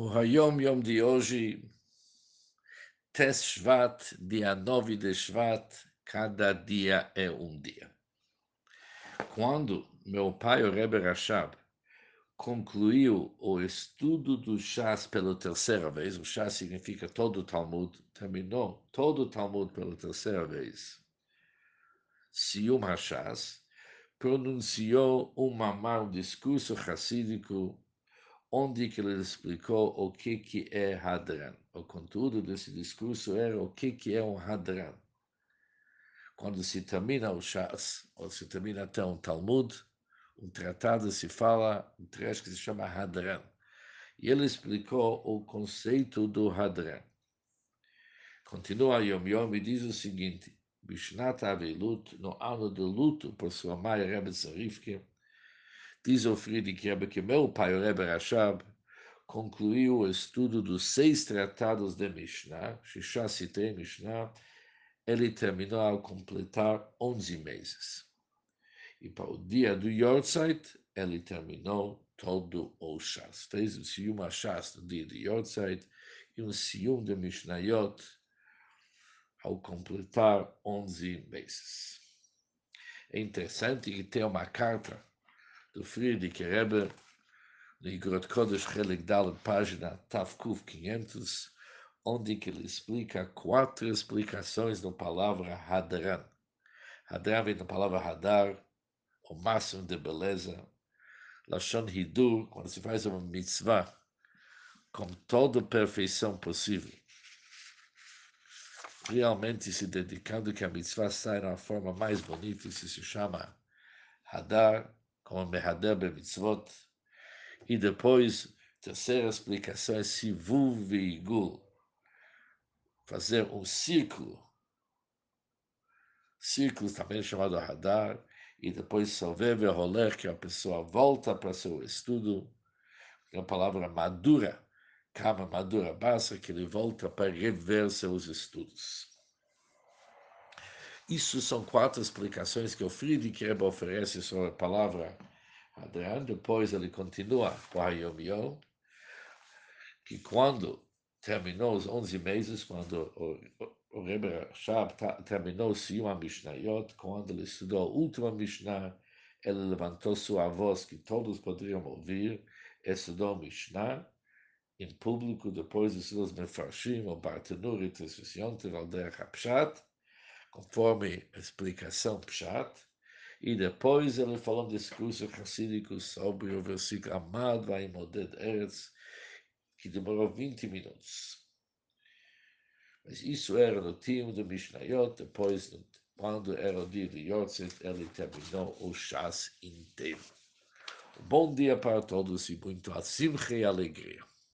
O Hayom Yom de hoje, Tes Shvat, dia 9 de Shvat, cada dia é um dia. Quando meu pai, o Rebbe Rashab, concluiu o estudo do Shas pela terceira vez, o Shas significa todo o Talmud, terminou todo o Talmud pela terceira vez, Sium HaShas, pronunciou um mamar, discurso racídico onde que ele explicou o que, que é Hadran. O conteúdo desse discurso era o que, que é um Hadran. Quando se termina o Shas, ou se termina até um Talmud, um tratado se fala, um trecho que se chama Hadran. E ele explicou o conceito do Hadran. Continua Yom Yom e diz o seguinte, Bishnat Avilut, no ano do luto por sua mãe Rebbe Zarifke, Diz o Friedrich Rebbe que meu pai, o Rebbe Rashab, concluiu o estudo dos seis tratados de Mishnah, Shisha Sitei Mishnah, ele terminou ao completar 11 meses. E para o dia do Yortzeit, ele terminou todo o Shas. Fez o Siyum Shas no dia do Yortzeit e um Siyum de Mishnayot ao completar 11 meses. É interessante que tem uma carta do Friedrich Rebbe, no Igrot Kodesh Chelik Dal, página Tafkuf 500, onde que ele explica quatro explicações da palavra Hadran. Hadran vem da palavra Hadar, o máximo de beleza. Lashon Hidur, quando se faz uma mitzvah, com toda perfeição possível. Realmente se dedicando que a mitzvah saia na forma mais bonita, isso se chama Hadar, como Mehader Mitzvot. E depois, terceira explicação é Sivuv Veigul. Fazer um círculo. Círculo também chamado Hadar. E depois Sovev Roler, que a pessoa volta para seu estudo. É a palavra madura. Kama Madura Bassa, que ele volta para rever seus estudos. Isso são quatro explicações que o Friedrich Rebbe oferece sobre a palavra Adran. Depois ele continua com a Yom Yom, que quando terminou os 11 meses, quando o, o, Rebbe Shab terminou Siyum Mishnayot, quando ele estudou a última Mishnah, ele levantou sua voz que todos poderiam ouvir, estudou Mishnah em público, depois estudou os Mefarshim, o Bartenur e Tessusion, Tevalder Hapshat, conforme a explicação Pshat, e depois ele falou um discurso racídico sobre o versículo Amad vai Moded Eretz, que demorou 20 minutos. Mas isso era no time do Mishnayot, depois, quando era o dia de Yotzet, ele terminou o chás inteiro. Bom dia para todos e muito assim e alegria.